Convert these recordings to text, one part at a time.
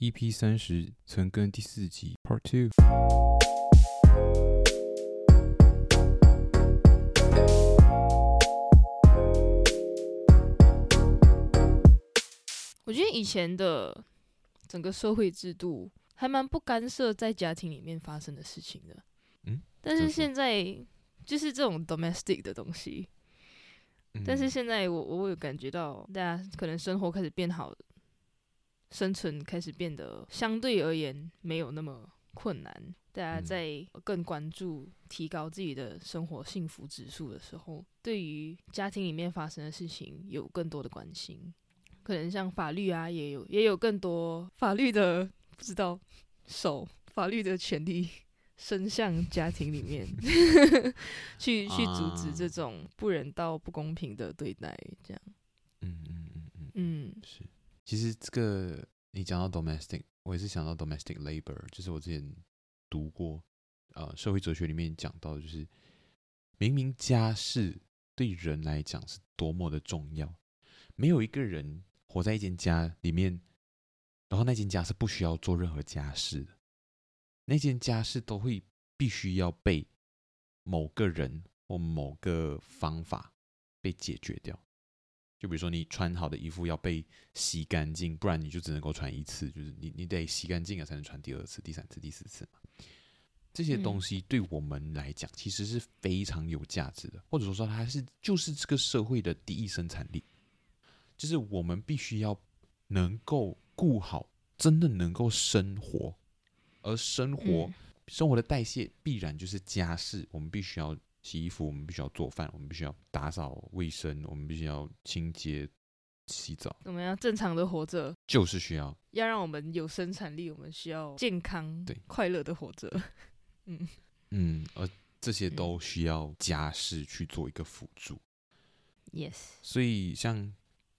EP 三十，存根第四集 Part Two。我觉得以前的整个社会制度还蛮不干涉在家庭里面发生的事情的。嗯，但是现在就是这种 domestic 的东西。嗯、但是现在我我有感觉到，大家可能生活开始变好。生存开始变得相对而言没有那么困难，大家在更关注提高自己的生活幸福指数的时候，对于家庭里面发生的事情有更多的关心，可能像法律啊，也有也有更多法律的不知道手法律的权利伸向家庭里面，去去阻止这种不人道、不公平的对待，这样。嗯嗯嗯嗯嗯，嗯是。其实这个你讲到 domestic，我也是想到 domestic labor，就是我之前读过，呃，社会哲学里面讲到，就是明明家事对人来讲是多么的重要，没有一个人活在一间家里面，然后那间家是不需要做任何家事的，那间家事都会必须要被某个人或某个方法被解决掉。就比如说，你穿好的衣服要被洗干净，不然你就只能够穿一次。就是你，你得洗干净了才能穿第二次、第三次、第四次嘛。这些东西对我们来讲，其实是非常有价值的，或者说说它是就是这个社会的第一生产力。就是我们必须要能够顾好，真的能够生活，而生活生活的代谢必然就是家事，我们必须要。洗衣服，我们必须要做饭，我们必须要打扫卫生，我们必须要清洁、洗澡。我们要正常的活着，就是需要要让我们有生产力，我们需要健康、对快乐的活着。嗯嗯，而这些都需要家事去做一个辅助。Yes，所以像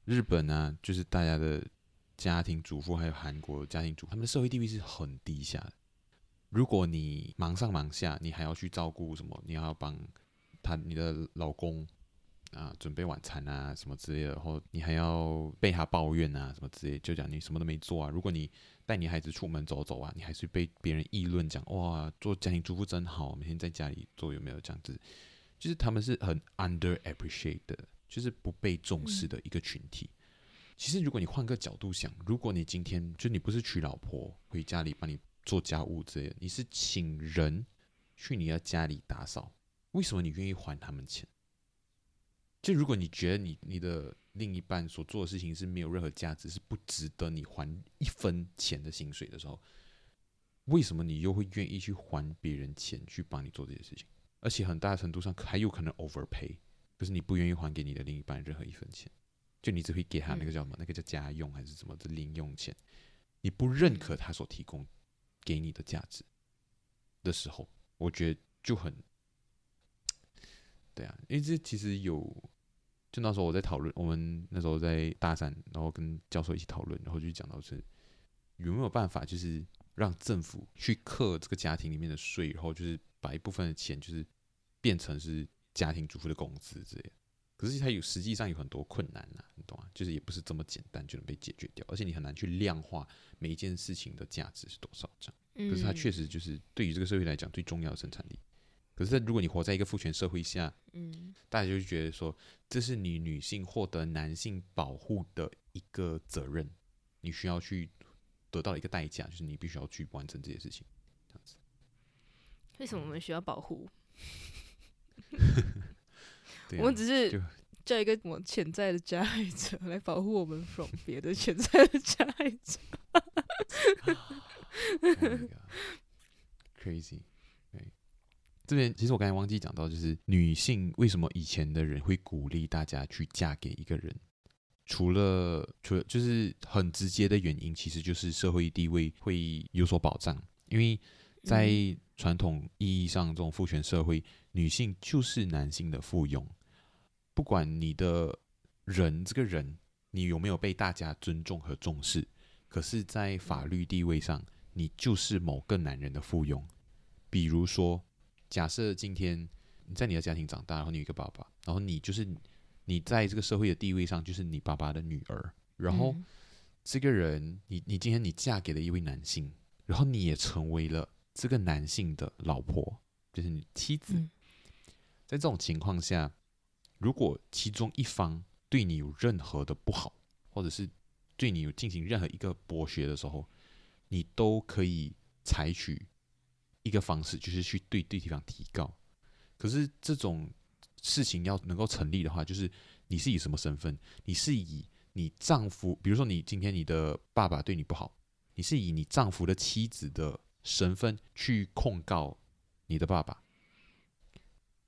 日本啊，就是大家的家庭主妇，还有韩国的家庭主妇，他们的社会地位是很低下的。如果你忙上忙下，你还要去照顾什么？你要帮他、你的老公啊准备晚餐啊什么之类的，然后你还要被他抱怨啊什么之类，就讲你什么都没做啊。如果你带你孩子出门走走啊，你还是被别人议论讲哇，做家庭主妇真好，每天在家里做有没有这样子？就是他们是很 underappreciated 的，就是不被重视的一个群体。嗯、其实如果你换个角度想，如果你今天就你不是娶老婆回家里帮你。做家务之类的，你是请人去你的家里打扫，为什么你愿意还他们钱？就如果你觉得你你的另一半所做的事情是没有任何价值，是不值得你还一分钱的薪水的时候，为什么你又会愿意去还别人钱去帮你做这些事情？而且很大程度上还有可能 overpay，可是你不愿意还给你的另一半任何一分钱，就你只会给他那个叫什么？那个叫家用还是什么的零用钱？你不认可他所提供。给你的价值的时候，我觉得就很对啊，因为这其实有，就那时候我在讨论，我们那时候在大三，然后跟教授一起讨论，然后就讲到是有没有办法，就是让政府去克这个家庭里面的税，然后就是把一部分的钱就是变成是家庭主妇的工资之类的。可是它有实际上有很多困难呐、啊，你懂啊？就是也不是这么简单就能被解决掉，而且你很难去量化每一件事情的价值是多少这样。可是它确实就是对于这个社会来讲最重要的生产力。可是如果你活在一个父权社会下，嗯，大家就觉得说这是你女性获得男性保护的一个责任，你需要去得到一个代价，就是你必须要去完成这些事情，这样子。为什么我们需要保护？啊、我们只是叫一个我潜在的加害者来保护我们 from 别的潜在的加害者。oh、Crazy，对，这边其实我刚才忘记讲到，就是女性为什么以前的人会鼓励大家去嫁给一个人，除了除了就是很直接的原因，其实就是社会地位会有所保障，因为在传统意义上，这种父权社会，女性就是男性的附庸，不管你的人这个人，你有没有被大家尊重和重视，可是，在法律地位上，你就是某个男人的附庸。比如说，假设今天你在你的家庭长大，然后你有一个爸爸，然后你就是。你在这个社会的地位上，就是你爸爸的女儿。然后，这个人，你你今天你嫁给了一位男性，然后你也成为了这个男性的老婆，就是你妻子。在这种情况下，如果其中一方对你有任何的不好，或者是对你有进行任何一个剥削的时候，你都可以采取一个方式，就是去对对方提告。可是这种。事情要能够成立的话，就是你是以什么身份？你是以你丈夫，比如说你今天你的爸爸对你不好，你是以你丈夫的妻子的身份去控告你的爸爸。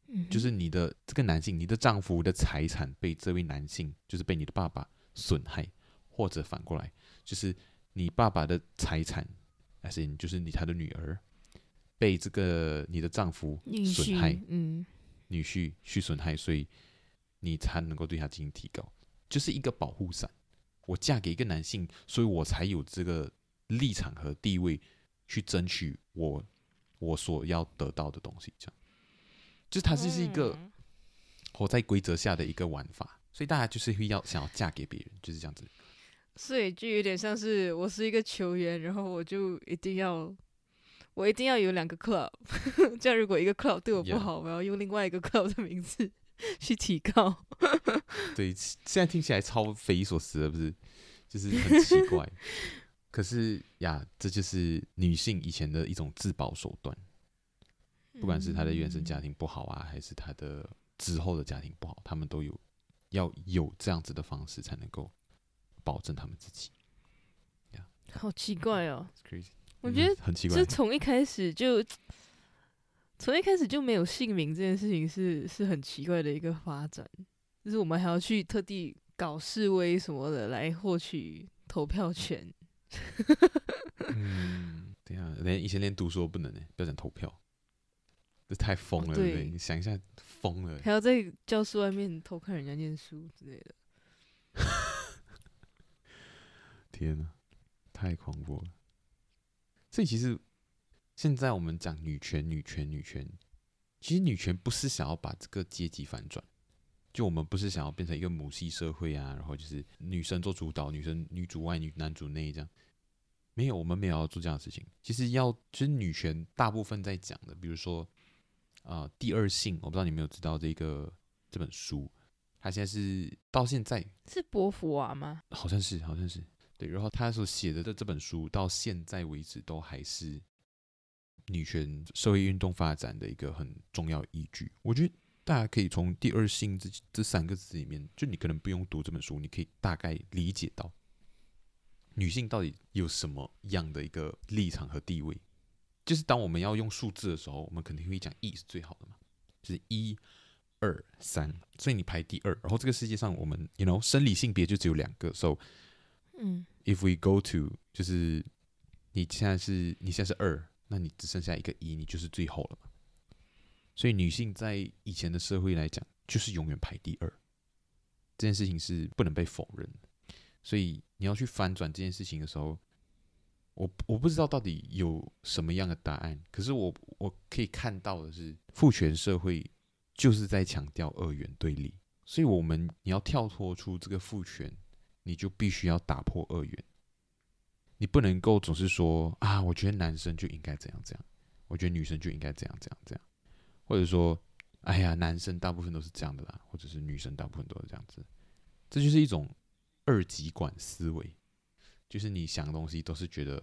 嗯，就是你的这个男性，你的丈夫的财产被这位男性，就是被你的爸爸损害，或者反过来，就是你爸爸的财产，还是就是你他的女儿被这个你的丈夫损害，嗯。女婿去损害，所以你才能够对他进行提高，就是一个保护伞。我嫁给一个男性，所以我才有这个立场和地位去争取我我所要得到的东西。这样，就是它是是一个活在规则下的一个玩法，所以大家就是会要想要嫁给别人，就是这样子。所以就有点像是我是一个球员，然后我就一定要。我一定要有两个 club，这样如果一个 club 对我不好.我要用另外一个 club 的名字去提高。对，现在听起来超匪夷所思的，不是？就是很奇怪。可是呀，这就是女性以前的一种自保手段。不管是他的原生家庭不好啊，还是他的之后的家庭不好，他们都有要有这样子的方式才能够保证他们自己。呀，好奇怪哦。Crazy. 我觉得很奇怪，就从一开始就从一开始就没有姓名这件事情是是很奇怪的一个发展，就是我们还要去特地搞示威什么的来获取投票权。嗯，对啊，连以前连读书都不能呢，不要讲投票，这太疯了，对不对？你想一下，疯了，还要在教室外面偷看人家念书之类的。天哪，太恐怖了！所以其实，现在我们讲女权、女权、女权，其实女权不是想要把这个阶级反转，就我们不是想要变成一个母系社会啊，然后就是女生做主导，女生女主外，女男主内这样。没有，我们没有要做这样的事情。其实要，其实女权大部分在讲的，比如说啊、呃，第二性，我不知道你有没有知道这个这本书，它现在是到现在是波伏娃吗？好像是，好像是。对，然后他所写的这这本书到现在为止都还是女权社会运动发展的一个很重要依据。我觉得大家可以从“第二性”这这三个字里面，就你可能不用读这本书，你可以大概理解到女性到底有什么样的一个立场和地位。就是当我们要用数字的时候，我们肯定会讲一是最好的嘛，就是一、二、三，所以你排第二。然后这个世界上，我们 you know 生理性别就只有两个，so 嗯，If we go to，就是你现在是你现在是二，那你只剩下一个一，你就是最后了嘛。所以女性在以前的社会来讲，就是永远排第二，这件事情是不能被否认。所以你要去翻转这件事情的时候，我我不知道到底有什么样的答案，可是我我可以看到的是，父权社会就是在强调二元对立，所以我们你要跳脱出这个父权。你就必须要打破二元，你不能够总是说啊，我觉得男生就应该怎样怎样，我觉得女生就应该怎样怎样怎样，或者说，哎呀，男生大部分都是这样的啦，或者是女生大部分都是这样子，这就是一种二极管思维，就是你想的东西都是觉得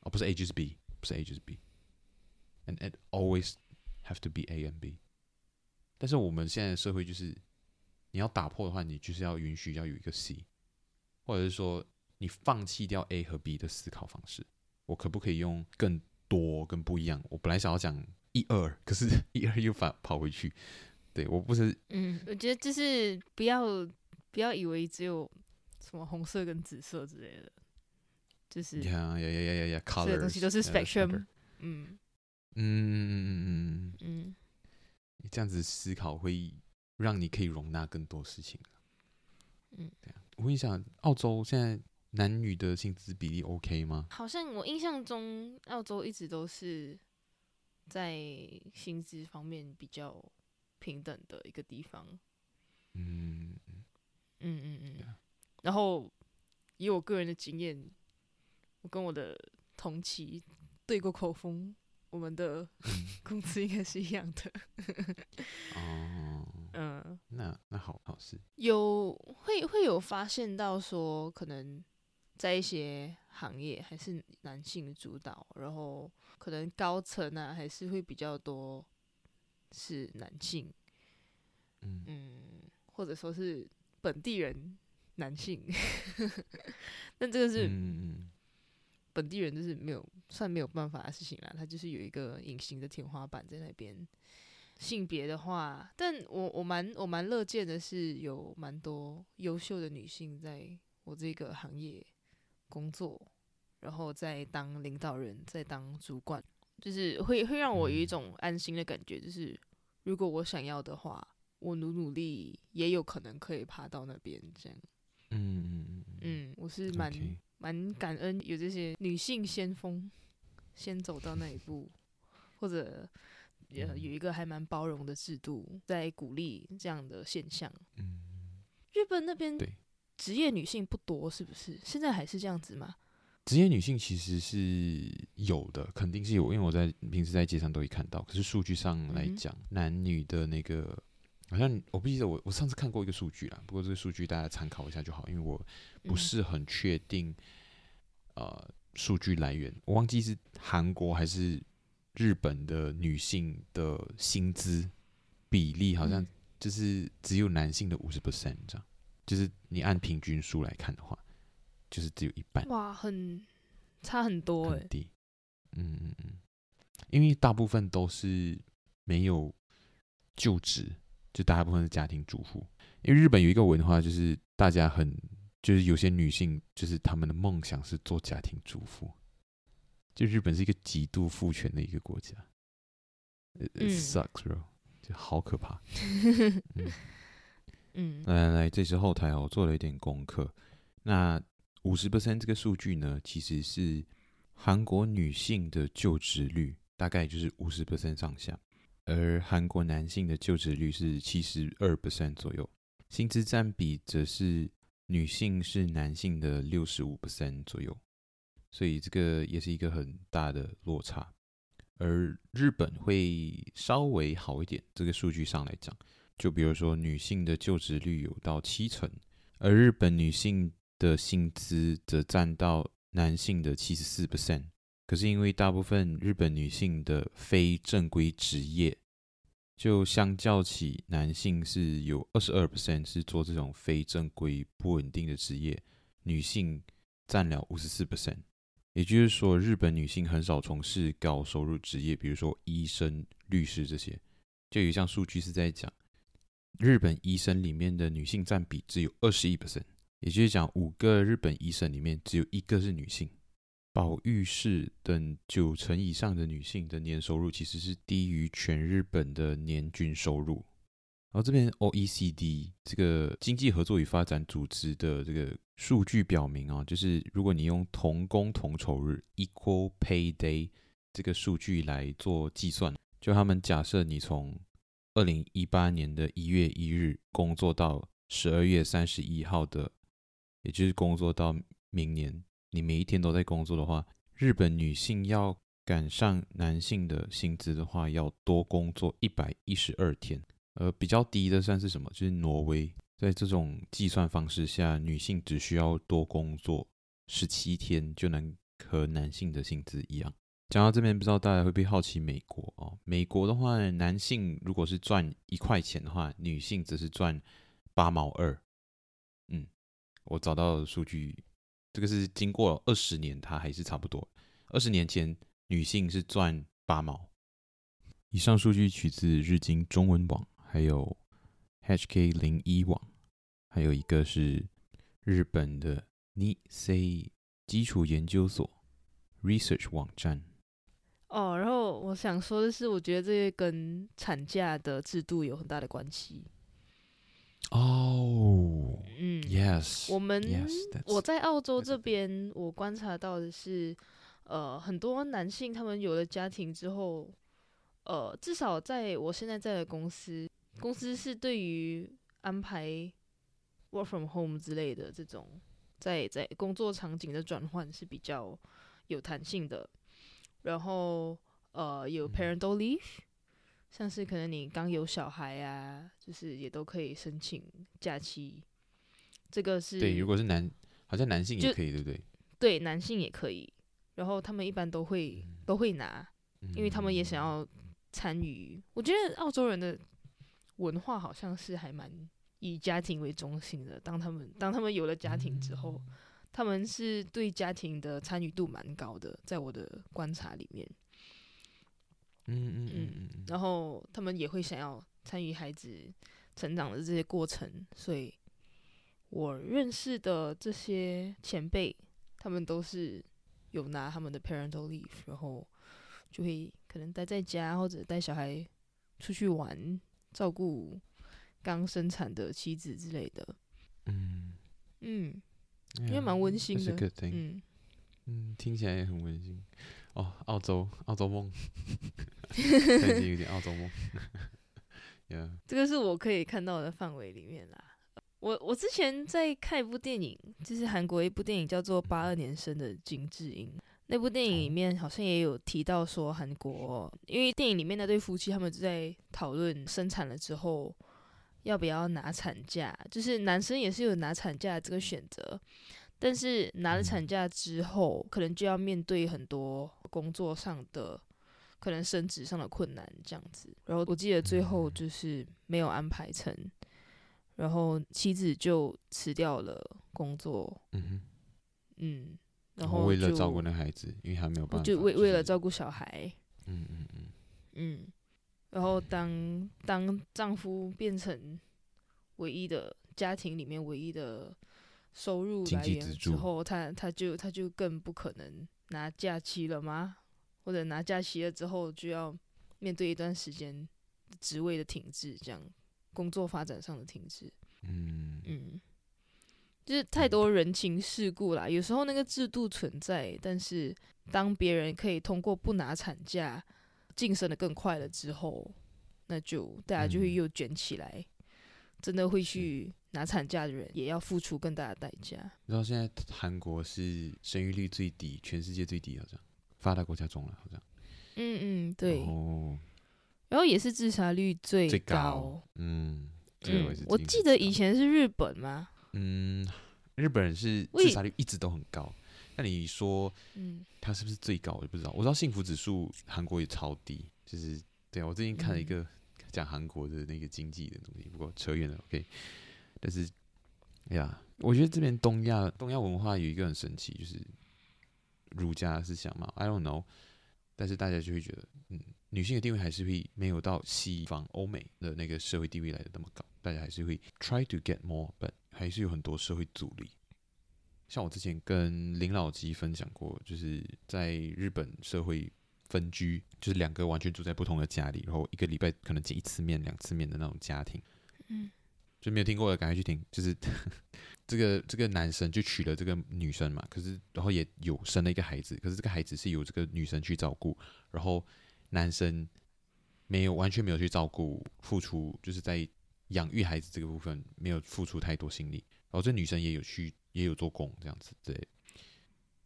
哦，不是 A 就是 B，不是 A 就是 B，and it always have to be A and B。但是我们现在的社会就是，你要打破的话，你就是要允许要有一个 C。或者是说，你放弃掉 A 和 B 的思考方式，我可不可以用更多、更不一样？我本来想要讲一二，可是 一二又反跑回去。对，我不是，嗯，我觉得就是不要不要以为只有什么红色跟紫色之类的，就是呀呀呀呀呀呀，这些东西都是 spectrum，嗯。嗯嗯嗯嗯嗯，你这样子思考会让你可以容纳更多事情。嗯，对啊，我问一下，澳洲现在男女的薪资比例 OK 吗？好像我印象中，澳洲一直都是在薪资方面比较平等的一个地方。嗯。嗯嗯嗯，然后以我个人的经验，我跟我的同期对过口风，我们的 工资应该是一样的。哦，嗯，那那好好事，有会会有发现到说，可能在一些行业还是男性主导，然后可能高层啊还是会比较多是男性。嗯嗯。或者说是本地人男性，但这个是本地人就是没有算没有办法的事情啦。他就是有一个隐形的天花板在那边。性别的话，但我我蛮我蛮乐见的是有蛮多优秀的女性在我这个行业工作，然后再当领导人，在当主管，就是会会让我有一种安心的感觉，就是如果我想要的话。我努努力，也有可能可以爬到那边，这样。嗯嗯嗯嗯，我是蛮蛮感恩有这些女性先锋，先走到那一步，或者有有一个还蛮包容的制度，在鼓励这样的现象。嗯，日本那边对职业女性不多，是不是？现在还是这样子吗？职业女性其实是有的，肯定是有，因为我在平时在街上都会看到。可是数据上来讲，嗯、男女的那个。好像我不记得我我上次看过一个数据啦，不过这个数据大家参考一下就好，因为我不是很确定，嗯、呃，数据来源我忘记是韩国还是日本的女性的薪资比例，好像就是只有男性的五十 percent 这样，就是你按平均数来看的话，就是只有一半。哇，很差很多哎，很低。嗯嗯嗯，因为大部分都是没有就职。就大部分是家庭主妇，因为日本有一个文化，就是大家很，就是有些女性，就是她们的梦想是做家庭主妇。就日本是一个极度父权的一个国家，It sucks bro，就好可怕。嗯，嗯来来来，这是后台哦，我做了一点功课。那五十 percent 这个数据呢，其实是韩国女性的就职率，大概就是五十 percent 上下。而韩国男性的就职率是七十二 percent 左右，薪资占比则是女性是男性的六十五 percent 左右，所以这个也是一个很大的落差。而日本会稍微好一点，这个数据上来讲，就比如说女性的就职率有到七成，而日本女性的薪资则占到男性的七十四 percent。可是因为大部分日本女性的非正规职业，就相较起男性是有二十二 percent 是做这种非正规不稳定的职业，女性占了五十四 percent。也就是说，日本女性很少从事高收入职业，比如说医生、律师这些。就有一项数据是在讲，日本医生里面的女性占比只有二十一 percent，也就是讲五个日本医生里面只有一个是女性。保育士等九成以上的女性的年收入其实是低于全日本的年均收入。然后这边 OECD 这个经济合作与发展组织的这个数据表明啊，就是如果你用同工同酬日 （Equal Pay Day） 这个数据来做计算，就他们假设你从二零一八年的一月一日工作到十二月三十一号的，也就是工作到明年。你每一天都在工作的话，日本女性要赶上男性的薪资的话，要多工作一百一十二天。呃，比较低的算是什么？就是挪威，在这种计算方式下，女性只需要多工作十七天就能和男性的薪资一样。讲到这边，不知道大家会不会好奇美国哦？美国的话，男性如果是赚一块钱的话，女性则是赚八毛二。嗯，我找到的数据。这个是经过二十年，它还是差不多。二十年前，女性是赚八毛。以上数据取自日经中文网，还有 HK 零一网，还有一个是日本的 Nisei 基础研究所 Research 网站。哦，然后我想说的是，我觉得这些跟产假的制度有很大的关系。哦，嗯，Yes，我们 yes, 我在澳洲这边，我观察到的是，呃，很多男性他们有了家庭之后，呃，至少在我现在在的公司，公司是对于安排 work from home 之类的这种在在工作场景的转换是比较有弹性的。然后，呃，有 parental leave，像是可能你刚有小孩啊，就是也都可以申请假期。这个是对，如果是男，好像男性也可以，对不对？对，男性也可以。然后他们一般都会都会拿，因为他们也想要参与。我觉得澳洲人的文化好像是还蛮以家庭为中心的。当他们当他们有了家庭之后。他们是对家庭的参与度蛮高的，在我的观察里面，嗯嗯嗯嗯，然后他们也会想要参与孩子成长的这些过程，所以我认识的这些前辈，他们都是有拿他们的 parental leave，然后就会可能待在家或者带小孩出去玩，照顾刚生产的妻子之类的，嗯。嗯。因为蛮温馨的，嗯。嗯，听起来也很温馨哦。澳洲，澳洲梦，最近有点澳洲梦。yeah. 这个是我可以看到的范围里面啦。我我之前在看一部电影，就是韩国一部电影叫做《八二年生的金智英》。那部电影里面好像也有提到说，韩国因为电影里面那对夫妻他们就在讨论生产了之后。要不要拿产假？就是男生也是有拿产假这个选择，但是拿了产假之后，可能就要面对很多工作上的可能升职上的困难这样子。然后我记得最后就是没有安排成，然后妻子就辞掉了工作。嗯嗯，然后为了照顾那孩子，因为还没有办法，就为为了照顾小孩。嗯嗯嗯嗯。然后当当丈夫变成唯一的家庭里面唯一的收入来源之后，他他就他就更不可能拿假期了吗？或者拿假期了之后就要面对一段时间职位的停滞，这样工作发展上的停滞。嗯嗯，就是太多人情世故啦。有时候那个制度存在，但是当别人可以通过不拿产假。晋升的更快了之后，那就大家就会又卷起来，嗯、真的会去拿产假的人也要付出更大的代价。然后现在韩国是生育率最低，全世界最低，好像发达国家中了，好像。嗯嗯，对。哦。然后也是自杀率最高。最高。嗯。嗯，我记得以前是日本吗？嗯，日本人是自杀率一直都很高。那你说，嗯，他是不是最高？我就不知道。我知道幸福指数韩国也超低，就是对啊。我最近看了一个讲韩国的那个经济的东西，不过扯远了。OK，但是，哎呀，我觉得这边东亚东亚文化有一个很神奇，就是儒家思想嘛。I don't know，但是大家就会觉得，嗯，女性的地位还是会没有到西方欧美的那个社会地位来的那么高，大家还是会 try to get more，but 还是有很多社会阻力。像我之前跟林老吉分享过，就是在日本社会分居，就是两个完全住在不同的家里，然后一个礼拜可能见一次面、两次面的那种家庭。嗯，就没有听过的赶快去听。就是 这个这个男生就娶了这个女生嘛，可是然后也有生了一个孩子，可是这个孩子是由这个女生去照顾，然后男生没有完全没有去照顾、付出，就是在养育孩子这个部分没有付出太多心力，然后这女生也有去。也有做工这样子，对。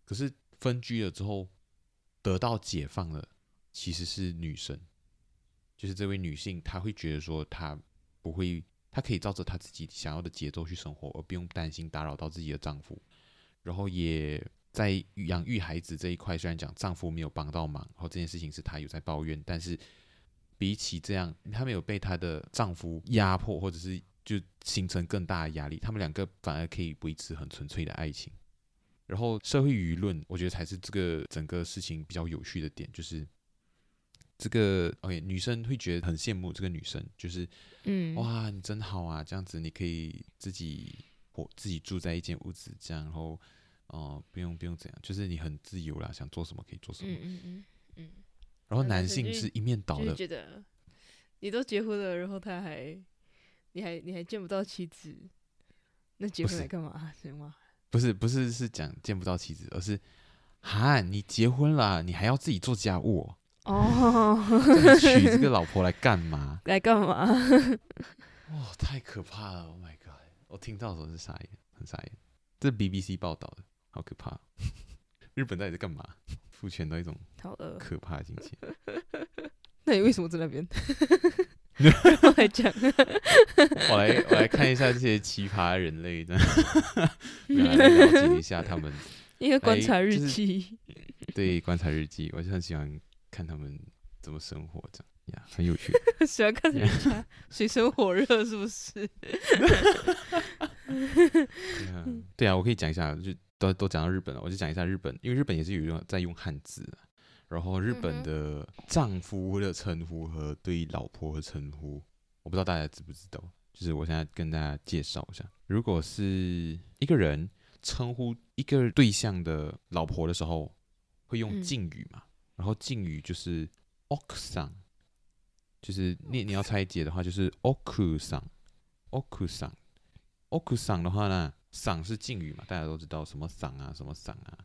可是分居了之后，得到解放了，其实是女生，就是这位女性，她会觉得说，她不会，她可以照着她自己想要的节奏去生活，而不用担心打扰到自己的丈夫。然后也在养育孩子这一块，虽然讲丈夫没有帮到忙，然后这件事情是她有在抱怨，但是比起这样，她没有被她的丈夫压迫，或者是。就形成更大的压力，他们两个反而可以维持很纯粹的爱情。然后社会舆论，我觉得才是这个整个事情比较有趣的点，就是这个 OK，女生会觉得很羡慕这个女生，就是嗯，哇，你真好啊，这样子你可以自己我自己住在一间屋子这样，然后哦、呃，不用不用怎样，就是你很自由啦，想做什么可以做什么。嗯嗯嗯嗯。然后男性是一面倒的，觉得你都结婚了，然后他还，你还你还见不到妻子，那结婚来干嘛？行吗？不是不是是讲见不到妻子，而是哈，你结婚了，你还要自己做家务哦？娶这个老婆来干嘛？来干嘛？哇、哦，太可怕了！Oh my god！我听到的时候是傻眼，很傻眼。这是 BBC 报道的，好可怕！日本到底在干嘛？父权到一种可怕的境界。那你为什么在那边？我来讲，我来我来看一下这些奇葩人类的，来了解一下他们。一个观察日记，就是，对，观察日记，我就很喜欢看他们怎么生活，这样呀，很有趣。喜欢看人家水深火热，是不是？对啊，我可以讲一下，就都都讲到日本了，我就讲一下日本，因为日本也是有用在用汉字。然后日本的丈夫的称呼和对老婆的称呼，我不知道大家知不知道。就是我现在跟大家介绍一下，如果是一个人称呼一个对象的老婆的时候，会用敬语嘛？然后敬语就是奥克桑，就是你你要拆解的话，就是奥克桑，奥克桑，奥克桑的话呢，桑是敬语嘛？大家都知道什么桑啊，什么桑啊，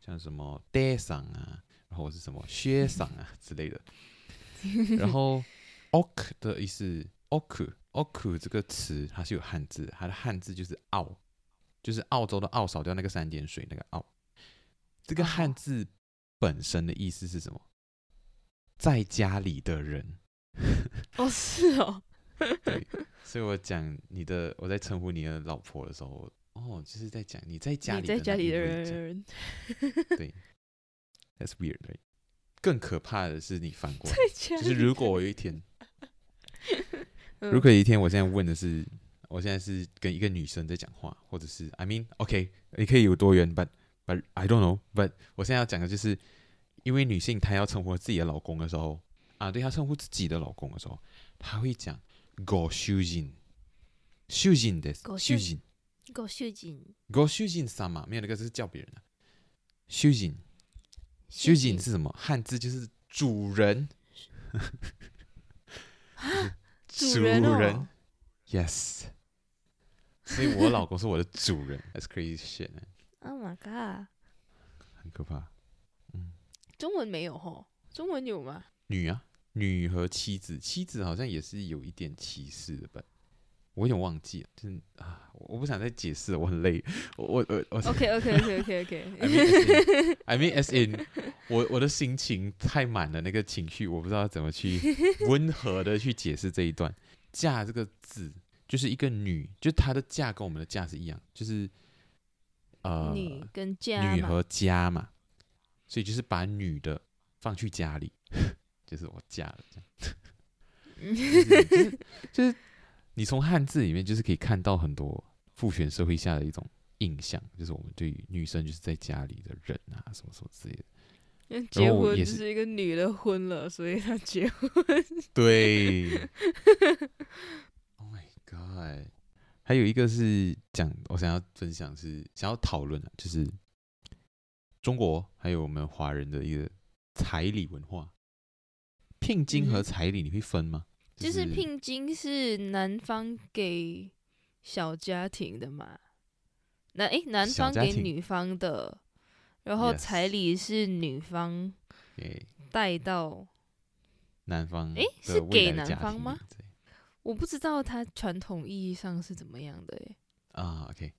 像什么爹桑啊。然后是什么薛桑啊 之类的，然后 ok 的意思，ok ok 这个词它是有汉字，它的汉字就是澳，就是澳洲的澳，少掉那个三点水那个澳。这个汉字本身的意思是什么？在家里的人。哦，是哦。对，所以我讲你的，我在称呼你的老婆的时候，哦，就是在讲你在家里，在家里的人。对。That's weird, right? 更可怕的是，你反过来，就是如果我有一天，如果有一天，我现在问的是，我现在是跟一个女生在讲话，或者是，I mean, OK，你可以有多远，but but I don't know, but 我现在要讲的就是，因为女性她要称呼自己的老公的时候，啊，对她称呼自己的老公的时候，她会讲ご主人，主人です，主人，ご主人，ご主人様，没有那个是叫别人的，主人。主人是什么？汉字就是主人。主人，主人，Yes。所以我老公是我的主人，That's crazy shit。 Oh my god，很可怕。嗯，中文没有吼？中文有吗？女啊，女和妻子，妻子好像也是有一点歧视的吧。我有点忘记了，真啊，我不想再解释了，我很累。我我我 OK OK OK OK OK。I mean I mean as in 我我的心情太满了，那个情绪我不知道怎么去 温和的去解释这一段。嫁这个字就是一个女，就她的嫁跟我们的嫁是一样，就是呃女跟家女和家嘛，所以就是把女的放去家里，就是我嫁了这样。就是。就是你从汉字里面就是可以看到很多父权社会下的一种印象，就是我们对于女生就是在家里的人啊，什么什么之类的。因为结婚是一个女的婚了，所以她结婚。对。Oh my god！还有一个是讲，我想要分享是想要讨论的，就是中国还有我们华人的一个彩礼文化，聘金和彩礼你会分吗？嗯就是聘金是男方给小家庭的嘛？男诶，男方给女方的，然后彩礼是女方带到男方。诶，是给男方吗？我不知道它传统意义上是怎么样的诶。啊，OK。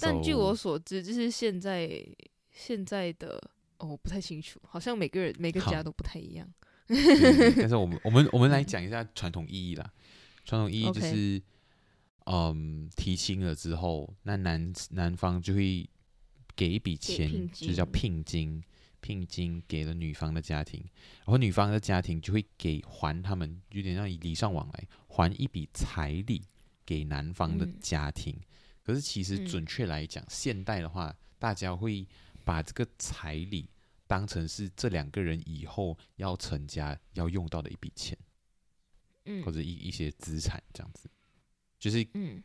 但据我所知，就是现在现在的哦，我不太清楚，好像每个人每个家都不太一样。但 是我们我们我们来讲一下传统意义啦。传统意义就是.嗯，提亲了之后，那男男方就会给一笔钱，就叫聘金，聘金给了女方的家庭，然后女方的家庭就会给还他们，有点像礼尚往来，还一笔彩礼给男方的家庭。嗯、可是其实准确来讲，嗯、现代的话，大家会把这个彩礼。当成是这两个人以后要成家要用到的一笔钱，嗯，或者一一些资产这样子，就是，嗯，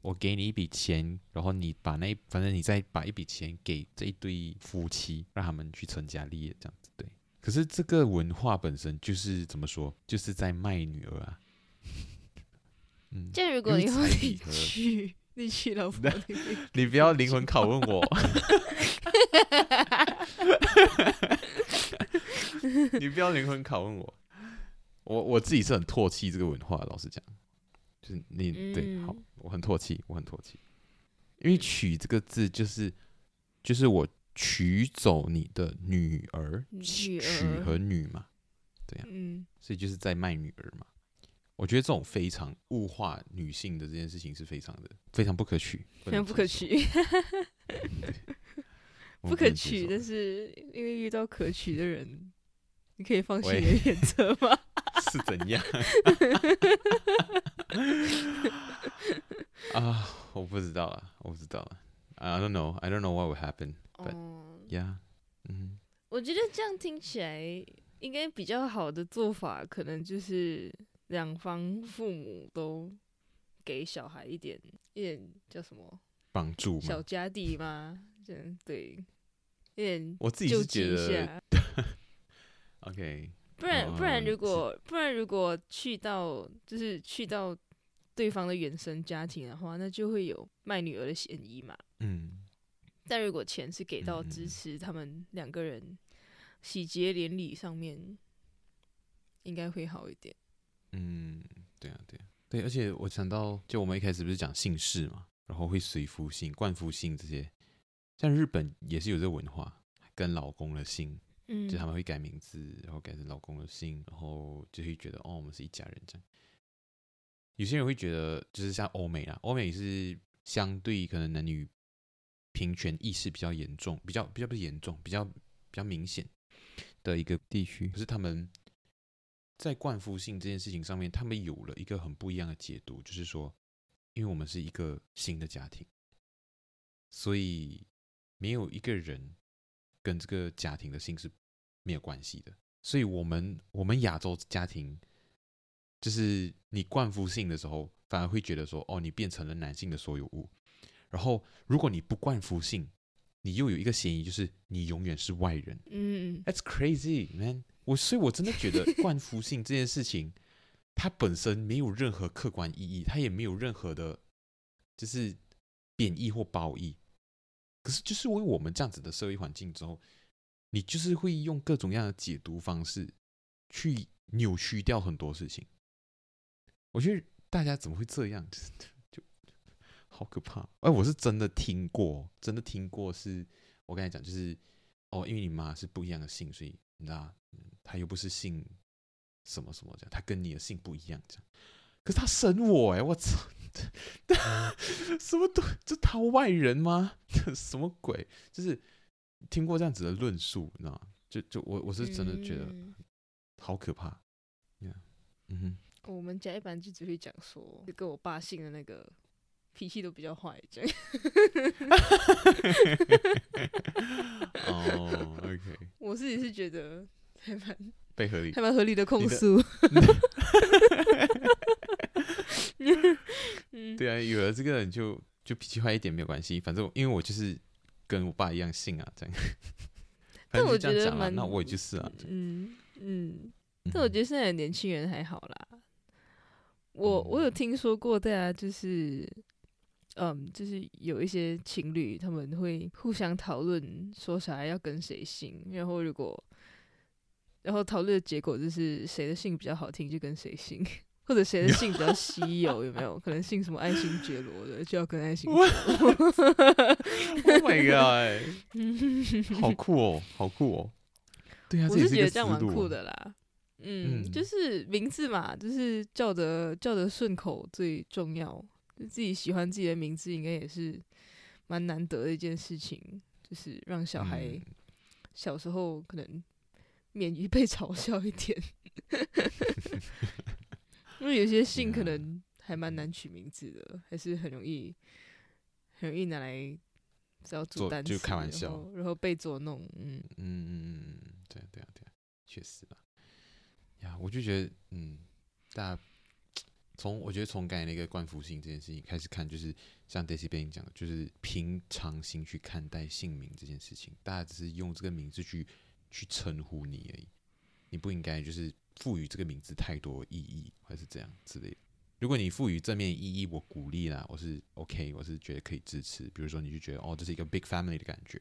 我给你一笔钱，然后你把那反正你再把一笔钱给这一对夫妻，让他们去成家立业，这样子对。可是这个文化本身就是怎么说，就是在卖女儿啊。嗯，就如果以后你去你去老婆，你不要灵魂拷问我。你不要灵魂拷问我。我我自己是很唾弃这个文化，老实讲。就是你、嗯、对，好，我很唾弃，我很唾弃，因为“娶”这个字就是就是我娶走你的女儿，娶和女嘛，对呀、啊，嗯，所以就是在卖女儿嘛。我觉得这种非常物化女性的这件事情是非常的非常不可取，非常不可取，不可取。但 是因为遇到可取的人，你可以放心你的原则吗？是怎样？啊，我不知道啊，我不知道啊。I don't know, I don't know what will happen. But yeah，嗯，我觉得这样听起来应该比较好的做法，可能就是两方父母都给小孩一点一点叫什么帮助，小家底吗？这样对，一点我自己是觉得，OK。不然不然，如果不然如果去到就是去到对方的原生家庭的话，那就会有卖女儿的嫌疑嘛。嗯。但如果钱是给到支持他们两个人喜结连理上面，应该会好一点。嗯，对啊，对啊，对。而且我想到，就我们一开始不是讲姓氏嘛，然后会随夫姓、冠夫姓这些，像日本也是有这个文化，跟老公的姓。嗯，就他们会改名字，然后改成老公的姓，然后就会觉得哦，我们是一家人这样。有些人会觉得，就是像欧美啦，欧美是相对可能男女平权意识比较严重，比较比较不是严重，比较比较明显的一个地区。可是他们在冠夫姓这件事情上面，他们有了一个很不一样的解读，就是说，因为我们是一个新的家庭，所以没有一个人。跟这个家庭的性是没有关系的，所以我们我们亚洲家庭，就是你冠夫姓的时候，反而会觉得说，哦，你变成了男性的所有物。然后如果你不冠夫姓，你又有一个嫌疑，就是你永远是外人。嗯，That's crazy, man。我所以，我真的觉得 冠夫姓这件事情，它本身没有任何客观意义，它也没有任何的，就是贬义或褒义。可是，就是为我们这样子的社会环境之后，你就是会用各种各样的解读方式去扭曲掉很多事情。我觉得大家怎么会这样？就好可怕！哎、我是真的听过，真的听过是，我刚才讲，就是哦，因为你妈是不一样的姓，所以你知道，她又不是姓什么什么这样，她跟你的姓不一样这样。可是她生我哎、我操！什么都这逃外人吗？什么鬼？就是听过这样子的论述，你知道吗？就就我我是真的觉得好可怕。嗯、yeah. 嗯哼，我们家一般就只会讲说，就跟我爸姓的那个脾气都比较坏，这样。哦、oh,，OK。我自己是觉得还蛮被合理，还蛮合理的控诉。对啊，有了这个人就就脾气坏一点没有关系，反正因为我就是跟我爸一样姓啊，这样。但我觉得蛮，那我也就是啊。嗯嗯，但我觉得现在的年轻人还好啦。我我有听说过，大家就是，嗯，就是有一些情侣他们会互相讨论说小孩要跟谁姓，然后如果，然后讨论的结果就是谁的姓比较好听就跟谁姓。或者谁的姓比较稀有，有没有可能姓什么爱新觉罗的就要跟爱新觉罗？Oh my god！好酷哦，好酷哦！对啊，我是觉得这样蛮酷的啦。嗯，嗯，就是名字嘛，就是叫得叫得顺口最重要。就自己喜欢自己的名字，应该也是蛮难得的一件事情。就是让小孩小时候可能免于被 嘲笑一点。因为有些姓可能还蛮难取名字的，嗯，还是很容易很容易拿来只要做单词，就开玩笑，然后，被捉弄。嗯嗯嗯嗯，对啊对啊对啊，确实吧。呀，我就觉得，嗯，大家从我觉得从刚才那个冠服性这件事情开始看，就是像 Daisy 被你讲的，就是平常心去看待姓名这件事情，大家只是用这个名字去去称呼你而已，你不应该就是赋予这个名字太多意义，还是这样之类的。如果你赋予正面意义，我鼓励啦，我是 OK，我是觉得可以支持。比如说，你就觉得哦，这是一个 big family 的感觉。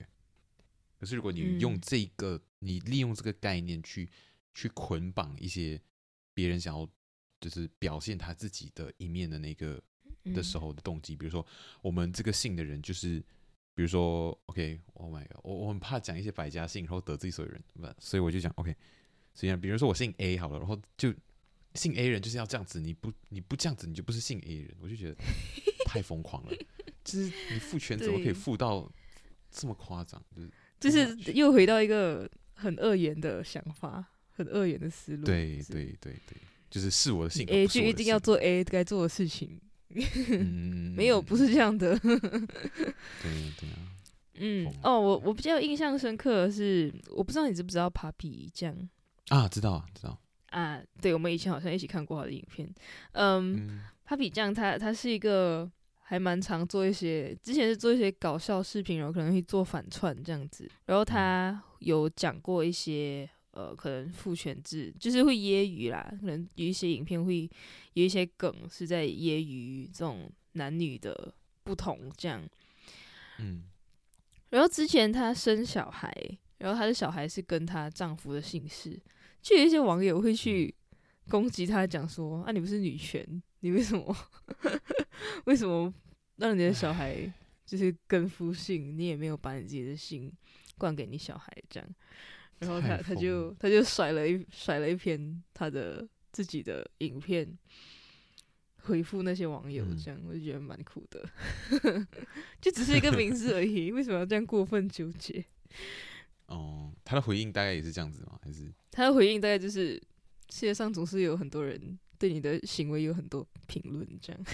可是如果你用这个，嗯、你利用这个概念去去捆绑一些别人想要就是表现他自己的一面的那个的时候的动机，比如说我们这个姓的人就是，比如说 OK，Oh my God，我我很怕讲一些百家姓然后得罪所有人，所以我就讲 OK，所以比如说我姓 A 好了，然后就。姓 A 人就是要这样子，你不你不这样子，你就不是姓 A 人。我就觉得太疯狂了，就是你父权怎么可以父到这么夸张？就是就是又回到一个很恶言的想法，很恶言的思路。对对对对，就是是我的姓 A 就一定要做 A 该做的事情。嗯，没有，不是这样的。对对啊。嗯哦，我我比较印象深刻的是，我不知道你知不知道 Papi 酱啊？知道啊，知道。啊，对，我们以前好像一起看过他的影片。嗯，嗯，Papi 酱他他是一个还蛮常做一些，之前是做一些搞笑视频，然后可能会做反串这样子。然后他有讲过一些呃，可能父权制就是会揶揄啦，可能有一些影片会有一些梗是在揶揄这种男女的不同这样。嗯，然后之前她生小孩，然后她的小孩是跟她丈夫的姓氏。就有一些网友会去攻击他，讲说：“啊，你不是女权，你为什么 为什么让你的小孩就是跟夫姓？你也没有把你自己的姓灌给你小孩这样。”然后他他就他就甩了一甩了一篇他的自己的影片，回复那些网友这样，嗯、我就觉得蛮酷的。就只是一个名字而已，为什么要这样过分纠结？哦，他的回应大概也是这样子吗？还是他的回应大概就是世界上总是有很多人对你的行为有很多评论，这样。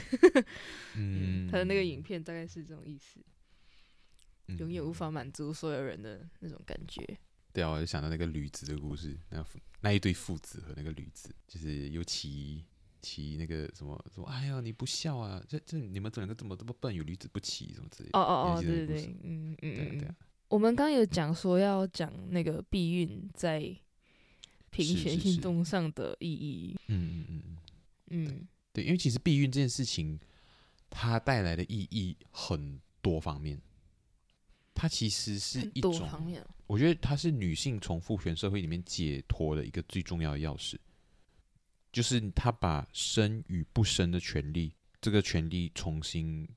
嗯，他的那个影片大概是这种意思，嗯、永远无法满足所有人的那种感觉。对啊，我就想到那个驴子的故事，那那一对父子和那个驴子，就是有骑骑那个什么说，哎呀你不孝啊，这这你们整个这么这么笨，有驴子不骑什么之类的。哦哦哦，对对对，嗯嗯嗯，对啊。我们刚有讲说要讲那个避孕在平权运动上的意义。嗯嗯嗯嗯，对，因为其实避孕这件事情，它带来的意义很多方面。它其实是一种，我觉得它是女性从父权社会里面解脱的一个最重要的钥匙，就是她把生与不生的权利，这个权利重新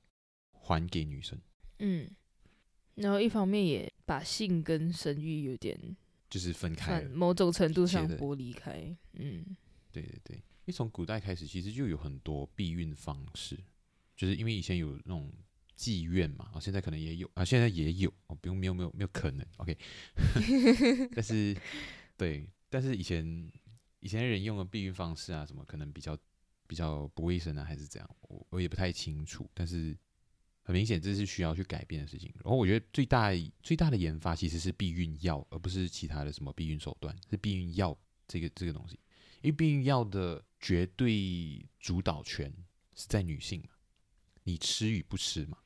还给女生。嗯。然后一方面也把性跟生育有点就是分开，某种程度上剥离开。嗯，对对对，因为从古代开始其实就有很多避孕方式，就是因为以前有那种妓院嘛，啊，现在可能也有啊，现在也有哦，不用没有没有没有可能，OK。但是对，但是以前以前人用的避孕方式啊，什么可能比较比较不卫生啊，还是怎样，我我也不太清楚，但是。很明显，这是需要去改变的事情。然后我觉得最大最大的研发其实是避孕药，而不是其他的什么避孕手段，是避孕药这个这个东西。因为避孕药的绝对主导权是在女性嘛，你吃与不吃嘛。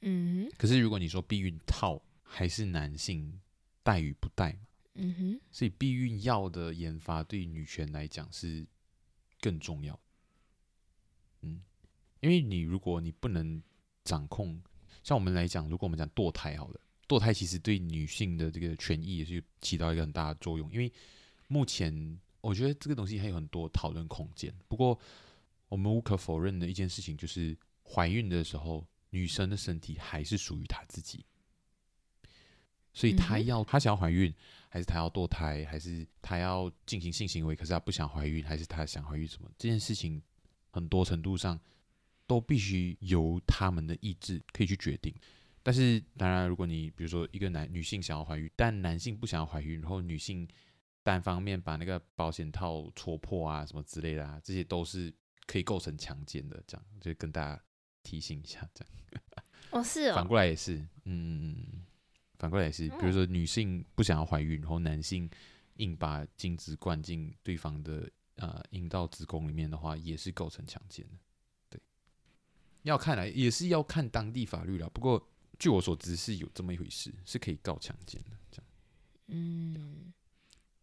嗯哼。可是如果你说避孕套，还是男性戴与不戴嘛。嗯哼。所以避孕药的研发对女权来讲是更重要。嗯，因为你如果你不能。掌控，像我们来讲，如果我们讲堕胎好了，堕胎其实对女性的这个权益也是起到一个很大的作用。因为目前我觉得这个东西还有很多讨论空间。不过我们无可否认的一件事情就是，怀孕的时候，女生的身体还是属于她自己，所以她要她想要怀孕，还是她要堕胎，还是她要进行性行为，可是她不想怀孕，还是她想怀孕什么？这件事情很多程度上。都必须由他们的意志可以去决定，但是当然，如果你比如说一个男女性想要怀孕，但男性不想要怀孕，然后女性单方面把那个保险套戳破啊什么之类的啊，这些都是可以构成强奸的。这样就跟大家提醒一下，这样。哦，是哦。反过来也是，嗯，反过来也是，比如说女性不想要怀孕，然后男性硬把精子灌进对方的。呃阴道子宫里面的话，也是构成强奸的。对，要看来也是要看当地法律啦。不过据我所知是有这么一回事，是可以告强奸的。这样，嗯，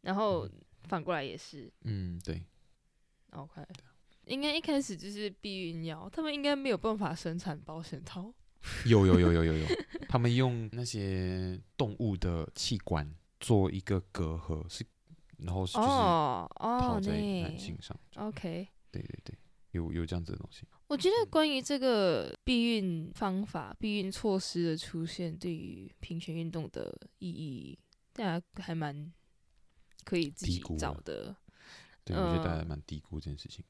然后反过来也是，嗯，对，OK，应该一开始就是避孕药，他们应该没有办法生产保险套。有有有有有有，他们用那些动物的器官做一个隔阂，是然后就是套在男性上。Oh, oh, OK，对对对，有有这样子的东西。我觉得关于这个避孕方法、避孕措施的出现，对于平权运动的意义，大家还蛮可以自己找的。对，我觉得大家蛮低估这件事情。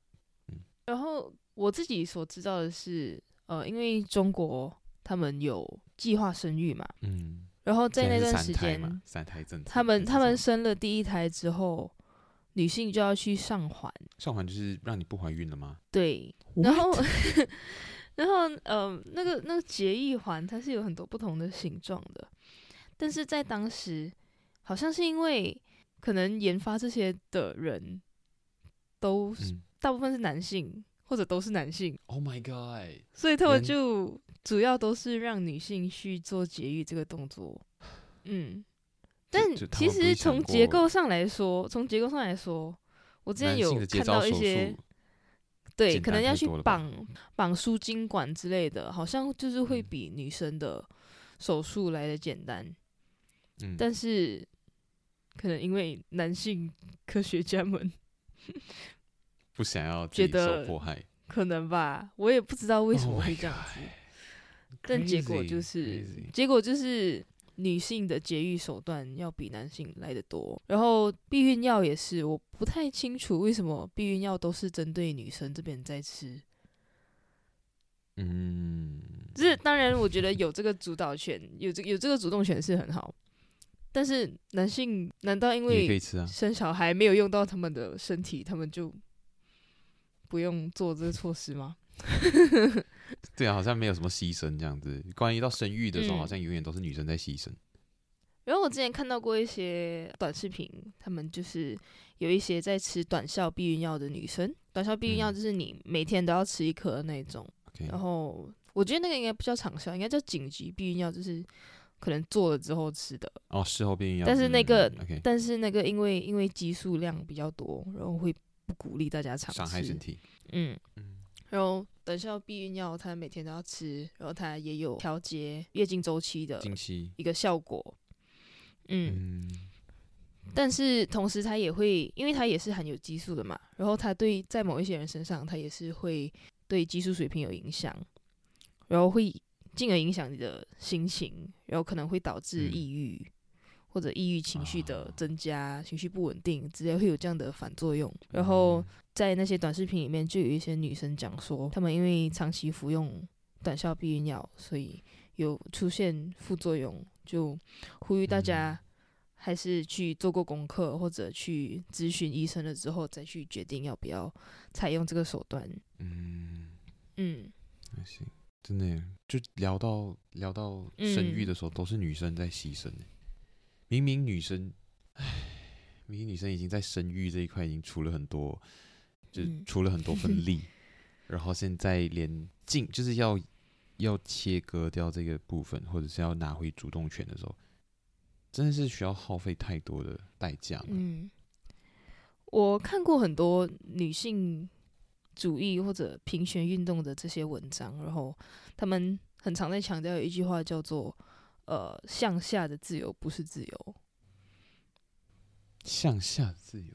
嗯，然后我自己所知道的是。呃，因为中国他们有计划生育嘛，嗯，然后在那段时间，三胎政策，他们他们生了第一胎之后，女性就要去上环，上环就是让你不怀孕了吗？对，然后然后呃，那个那个节育环它是有很多不同的形状的，但是在当时好像是因为可能研发这些的人都、嗯、大部分是男性。或者都是男性，Oh my God！所以他们就主要都是让女性去做节育这个动作，嗯。但其实从结构上来说，从结构上来说，我之前有看到一些，对，可能要去绑绑输精管之类的，好像就是会比女生的手术来的简单。嗯，但是可能因为男性 科学家们。不想要觉得受迫害，可能吧，我也不知道为什么会这样子。Oh、但结果就是，结果就是女性的节育手段要比男性来得多。然后避孕药也是，我不太清楚为什么避孕药都是针对女生这边在吃。嗯，就是当然，我觉得有这个主导权，有这有这个主动权是很好。但是男性难道因为生小孩没有用到他们的身体，他们就？不用做这个措施吗？对啊，好像没有什么牺牲这样子。关于到生育的时候，好像永远都是女生在牺牲。然后我之前看到过一些短视频，他们就是有一些在吃短效避孕药的女生。短效避孕药就是你每天都要吃一颗的那种。然后我觉得那个应该不叫长效，应该叫紧急避孕药，就是可能做了之后吃的。哦，事后避孕药。但是那个，但是那个因为因为激素量比较多，然后会。不鼓励大家尝试，伤害身体。嗯嗯，然后等效避孕药，它每天都要吃，然后它也有调节月经周期的一个效果。嗯，嗯，但是同时它也会，因为它也是含有激素的嘛，然后它对在某一些人身上，它也是会对激素水平有影响，然后会进而影响你的心情，然后可能会导致抑郁。嗯或者抑郁情绪的增加，情绪不稳定直接会有这样的反作用。然后在那些短视频里面，就有一些女生讲说，她们因为长期服用短效避孕药，所以有出现副作用，就呼吁大家还是去做过功课，或者去咨询医生了之后再去决定要不要采用这个手段。嗯嗯，还行，真的就聊到聊到生育的时候，都是女生在牺牲。明明女生，唉，明明女生已经在生育这一块已经出了很多，就出了很多份 力，嗯、然后现在连进就是要要切割掉这个部分，或者是要拿回主动权的时候，真的是需要耗费太多的代价。嗯，我看过很多女性主义或者平权运动的这些文章，然后他们很常在强调有一句话叫做。呃，向下的自由不是自由。向下的自由，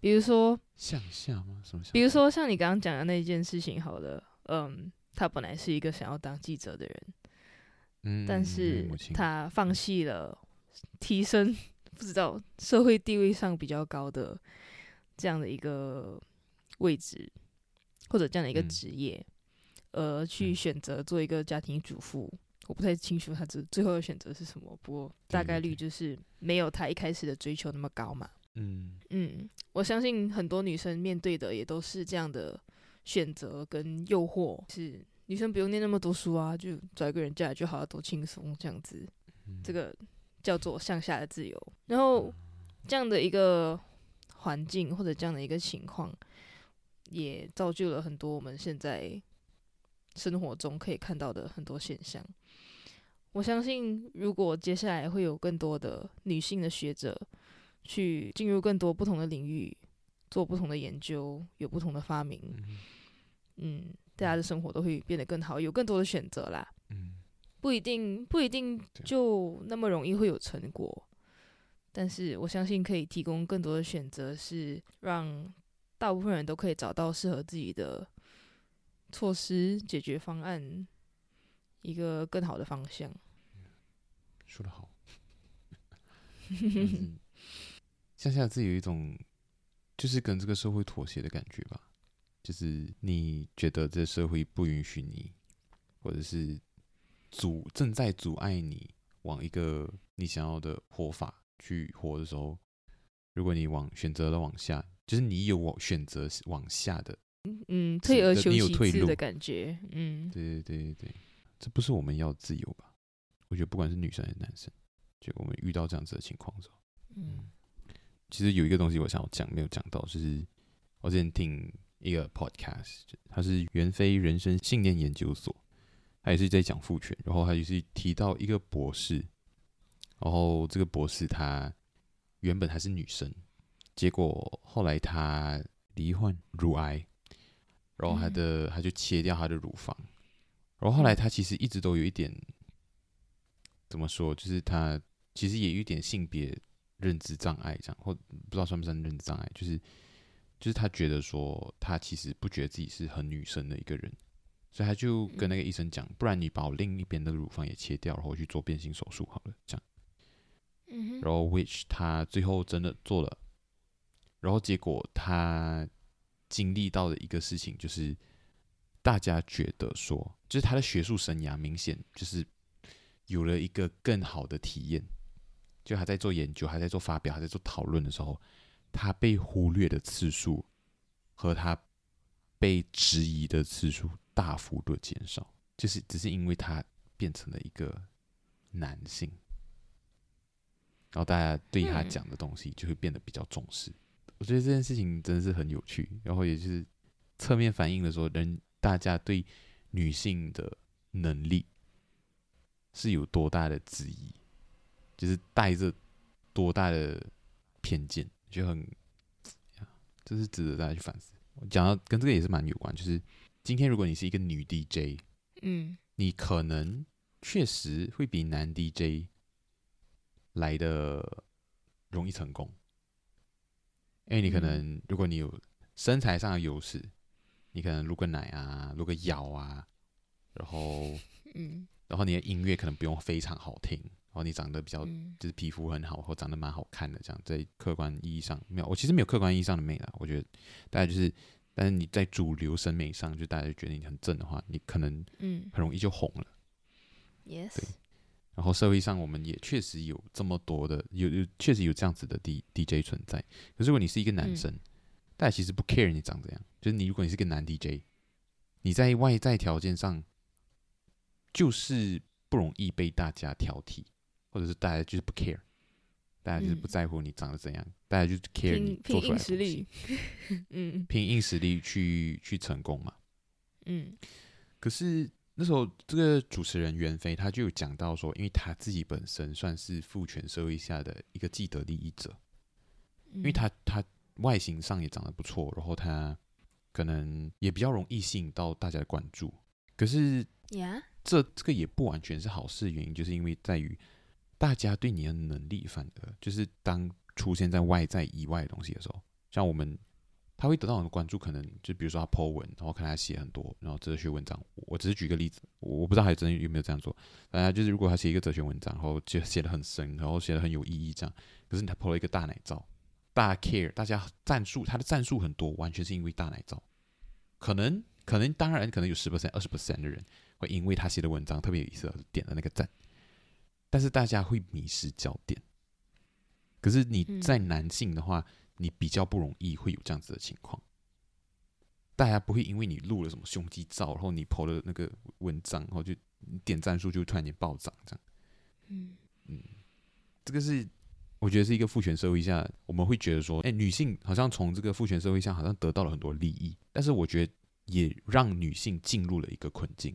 比如说向下吗？什么？比如说像你刚刚讲的那一件事情，好了，嗯，他本来是一个想要当记者的人，嗯，但是他放弃了提升，不知道社会地位上比较高的这样的一个位置，或者这样的一个职业，而去选择做一个家庭主妇。我不太清楚他最最后的选择是什么，不过大概率就是没有他一开始的追求那么高嘛。嗯嗯，我相信很多女生面对的也都是这样的选择跟诱惑，是女生不用念那么多书啊，就找一个人嫁就好了，多轻松这样子。这个叫做向下的自由。然后这样的一个环境或者这样的一个情况，也造就了很多我们现在生活中可以看到的很多现象。我相信，如果接下来会有更多的女性的学者去进入更多不同的领域，做不同的研究，有不同的发明，嗯，大家的生活都会变得更好，有更多的选择啦。嗯不一定不一定就那么容易会有成果，但是我相信可以提供更多的选择，是让大部分人都可以找到适合自己的措施解决方案，一个更好的方向。说得好，像下次有一种就是跟这个社会妥协的感觉吧，就是你觉得这社会不允许你，或者是。阻正在阻碍你往一个你想要的活法去活的时候，如果你往选择了往下，就是你有往选择往下的，嗯，退而求其次的感觉，嗯，对对对对对，这不是我们要自由吧？我觉得不管是女生还是男生，就我们遇到这样子的情况的时候，嗯，其实有一个东西我想要讲没有讲到，就是我之前听一个 podcast，它是袁飞人生信念研究所。他也是在讲父权，然后他就是提到一个博士，然后这个博士他原本还是女生，结果后来他罹患乳癌，然后他的、嗯、他就切掉他的乳房，然后后来他其实一直都有一点怎么说，就是他其实也有一点性别认知障碍，这样或不知道算不算认知障碍，就是就是他觉得说他其实不觉得自己是很女生的一个人。所以他就跟那个医生讲，不然你把我另一边的乳房也切掉，然后去做变性手术好了，这样。然后 which 他最后真的做了，然后结果他经历到的一个事情就是，大家觉得说，就是他的学术生涯明显就是有了一个更好的体验，就他在做研究，还在做发表，还在做讨论的时候，他被忽略的次数和他被质疑的次数。大幅度减少，就是只是因为他变成了一个男性，然后大家对他讲的东西就会变得比较重视。我觉得这件事情真的是很有趣，然后也是侧面反映了说，人大家对女性的能力是有多大的质疑，就是带着多大的偏见，就很，这是值得大家去反思。我讲到跟这个也是蛮有关，就是。今天如果你是一个女 DJ，嗯，你可能确实会比男 DJ 来的容易成功，因为你可能如果你有身材上的优势，你可能露个奶啊，露个腰啊，然后，嗯，然后你的音乐可能不用非常好听，然后你长得比较就是皮肤很好，或长得蛮好看的，这样在客观意义上没有，我其实没有客观意义上的美啦，我觉得大家就是。但是你在主流审美上，就大家就觉得你很正的话，你可能嗯很容易就红了。Yes、嗯。对。然后社会上我们也确实有这么多的，有有确实有这样子的 D DJ 存在。可是如果你是一个男生，嗯、大家其实不 care 你长怎样。就是你如果你是个男 DJ，你在外在条件上就是不容易被大家挑剔，或者是大家就是不 care。大家就是不在乎你长得怎样，嗯、大家就是 care 你做出来的实力，嗯，凭硬实力去去成功嘛，嗯。可是那时候这个主持人袁飞他就有讲到说，因为他自己本身算是父权社会下的一个既得利益者，因为他他外形上也长得不错，然后他可能也比较容易吸引到大家的关注。可是，呀，这这个也不完全是好事原因，就是因为在于。大家对你的能力，反而就是当出现在外在以外的东西的时候，像我们，他会得到很多关注，可能就比如说他 po 文，然后看他写很多，然后哲学文章。我只是举个例子，我不知道还真有没有这样做。大家就是如果他写一个哲学文章，然后就写得很深，然后写得很有意义，这样，可是你他 po 了一个大奶照，大家 care，大家赞数，他的赞数很多，完全是因为大奶照。可能，可能，当然，可能有十 percent、二十 percent 的人会因为他写的文章特别有意思而，点了那个赞。但是大家会迷失焦点，可是你在男性的话，你比较不容易会有这样子的情况。大家不会因为你录了什么胸肌照，然后你 PO 了那个文章，然后就点赞数就突然间暴涨这样。嗯。嗯，这个是我觉得是一个父权社会下，我们会觉得说，哎，女性好像从这个父权社会下好像得到了很多利益，但是我觉得也让女性进入了一个困境，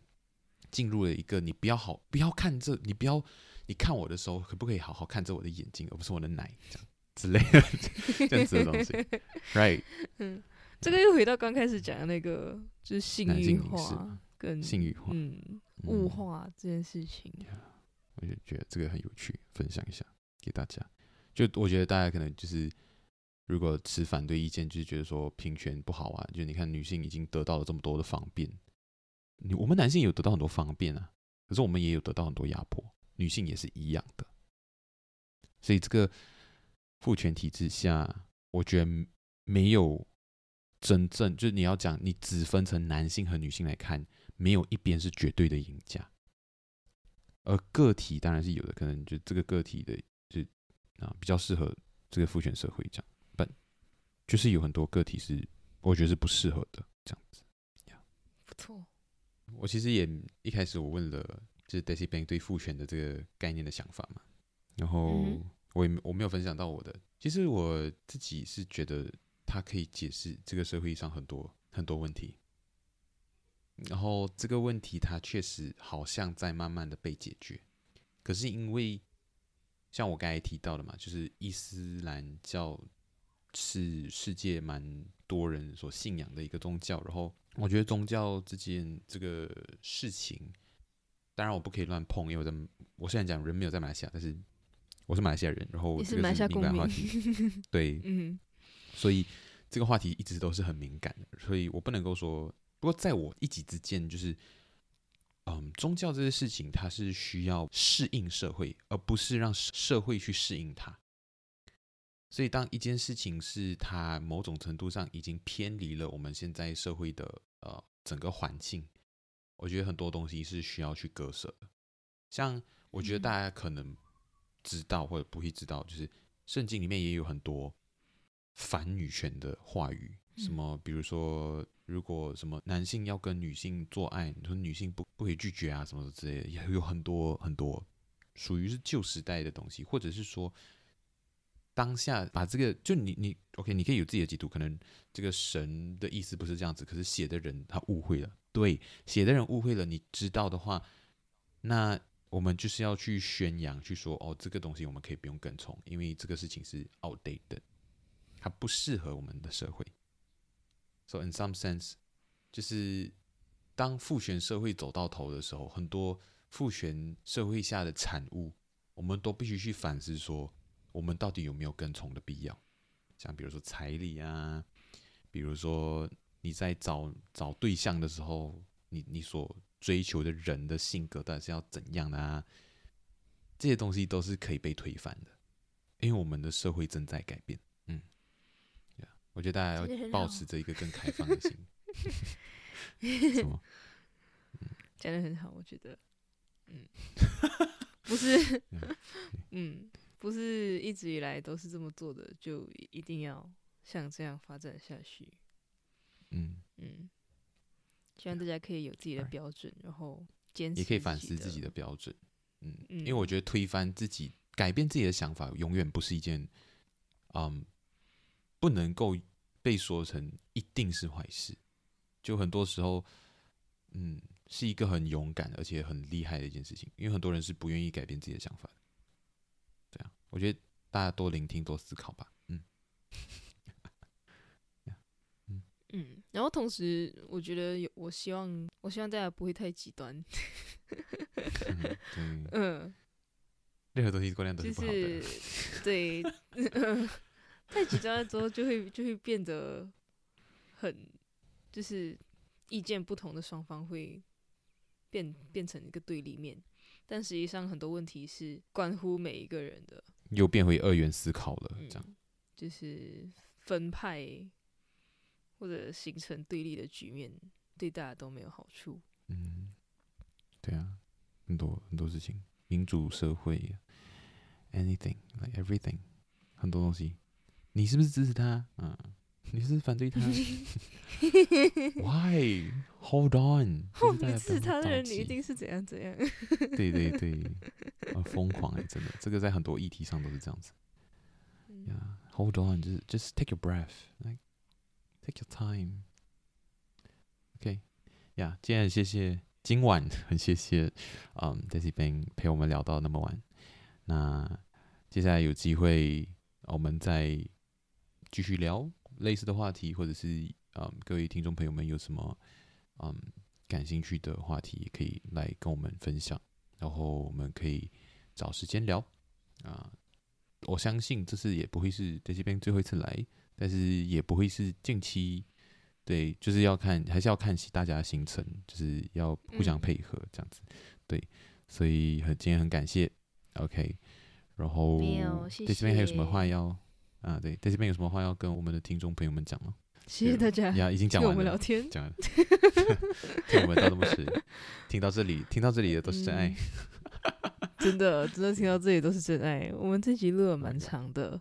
进入了一个你不要好不要看这，你不要你看我的时候可不可以好好看着我的眼睛，而不是我的奶这样之类的这样子的东西，right？嗯，这个又回到刚开始讲的那个，就是性欲化跟性欲化，嗯，物化这件事情，嗯，我就觉得这个很有趣，分享一下给大家。就我觉得大家可能就是，如果持反对意见，就是觉得说平权不好啊。就你看女性已经得到了这么多的方便，你我们男性也有得到很多方便啊，可是我们也有得到很多压迫，女性也是一样的。所以这个父权体制下，我觉得没有真正就是你要讲，你只分成男性和女性来看，没有一边是绝对的赢家，而个体当然是有的，可能就这个个体的就。啊，比较适合这个父权社会这样，但就是有很多个体是我觉得是不适合的这样子。Yeah. 不错，我其实也一开始我问了，就是 Daisy Bank 对父权的这个概念的想法嘛，然后我也我没有分享到我的。其实我自己是觉得它可以解释这个社会上很多很多问题，然后这个问题它确实好像在慢慢的被解决，可是因为。像我刚才提到的嘛，就是伊斯兰教是世界蛮多人所信仰的一个宗教。然后我觉得宗教之间这个事情，当然我不可以乱碰，因为我在我虽然讲人没有在马来西亚，但是我是马来西亚人，然后这个是敏感话题，对，嗯，所以这个话题一直都是很敏感的，所以我不能够说。不过在我一己之间，就是。嗯，宗教这些事情，它是需要适应社会，而不是让社会去适应它。所以，当一件事情是它某种程度上已经偏离了我们现在社会的呃整个环境，我觉得很多东西是需要去割舍的。像我觉得大家可能知道或者不会知道，就是圣经里面也有很多反女权的话语，什么比如说。如果什么男性要跟女性做爱，你说女性不不可以拒绝啊，什么之类的，也有很多很多属于是旧时代的东西，或者是说当下把这个就你你 OK，你可以有自己的解读，可能这个神的意思不是这样子，可是写的人他误会了，对，写的人误会了，你知道的话，那我们就是要去宣扬，去说哦，这个东西我们可以不用跟从，因为这个事情是 outdated，它不适合我们的社会。So in some sense，就是当父权社会走到头的时候，很多父权社会下的产物，我们都必须去反思说，我们到底有没有跟从的必要？像比如说彩礼啊，比如说你在找找对象的时候，你你所追求的人的性格到底是要怎样的啊？这些东西都是可以被推翻的，因为我们的社会正在改变。嗯我觉得大家要保持着一个更开放的心。什么？讲得很好，我觉得，嗯，不是，嗯，不是一直以来都是这么做的，就一定要像这样发展下去。嗯嗯，希望大家可以有自己的标准，然后坚持，也可以反思自己的标准。嗯，因为我觉得推翻自己、改变自己的想法，永远不是一件，嗯。不能够被说成一定是坏事，就很多时候，嗯，是一个很勇敢而且很厉害的一件事情，因为很多人是不愿意改变自己的想法的。我觉得大家多聆听、多思考吧。嗯，嗯嗯，然后同时，我觉得有，我希望，我希望大家不会太极端。嗯，嗯，任何东西过量都是不好的。就是、对。太极端了之后，就会就会变得很，就是意见不同的双方会变变成一个对立面。但实际上，很多问题是关乎每一个人的。又变回二元思考了，这样、嗯、就是分派或者形成对立的局面，对大家都没有好处。嗯，对啊，很多很多事情，民主社会，anything like everything，很多东西。你是不是支持他？嗯，你是反对他？Why? Hold on！后面支持他的人，你一定是怎样怎样？对对对，很疯狂哎、欸，真的，这个在很多议题上都是这样子。Yeah, hold on，就是 just take your breath，like take your time。OK，呀，今天很谢谢，今晚很谢谢，嗯，Daisy Bang 陪我们聊到那么晚。那接下来有机会，我们再继续聊类似的话题，或者是嗯，各位听众朋友们有什么嗯感兴趣的话题，也可以来跟我们分享，然后我们可以找时间聊啊。我相信这次也不会是 Daisy Bang 最后一次来，但是也不会是近期，对，就是要看还是要看大家的行程，就是要互相配合这样子，嗯、对，所以很今天很感谢，OK。然后，Daisy Bang 还有什么话要啊？对，Daisy Bang 有什么话要跟我们的听众朋友们讲吗？谢谢大家，呀，已经讲完了。我们聊天，讲了，听我们到这么迟，听到这里，听到这里的都是真爱。嗯、真的，真的听到这里都是真爱。我们这集录了蛮长的，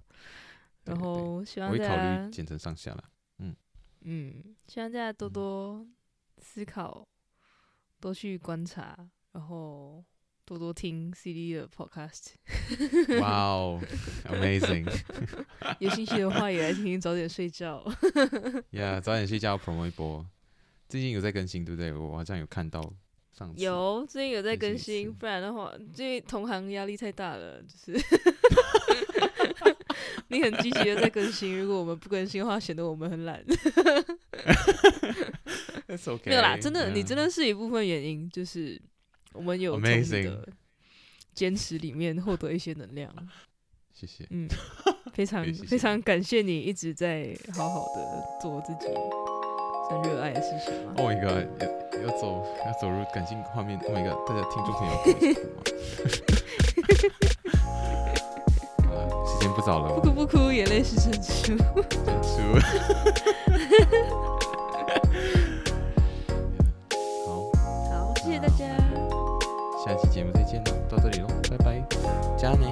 然后希望大家我会考虑剪成上下了。嗯嗯，希望大家多多思考，多去观察，然后。多多听 CD 的 Podcast，哇哦，Amazing！有兴趣的话也来听听，早点睡觉。Yeah，早点睡觉，promo 一波。最近有在更新，对不对？我好像有看到上次。有，最近有在更新，不然的话，最近同行压力太大了，就是。你很积极的在更新，如果我们不更新的话，显得我们很懒。okay, 没有啦，真的.你真的是一部分原因，就是。我们有从你的坚持里面获得一些能量，谢谢。嗯，非常非常感谢你一直在好好的做自己很热爱的事情嘛。Oh my god，要要走要走入感性画面。Oh my god，大家听众朋友，好了，时间不早了，不哭不哭，眼泪是珍珠，珍珠。下期节目再见喽，到这里喽，拜拜，加你，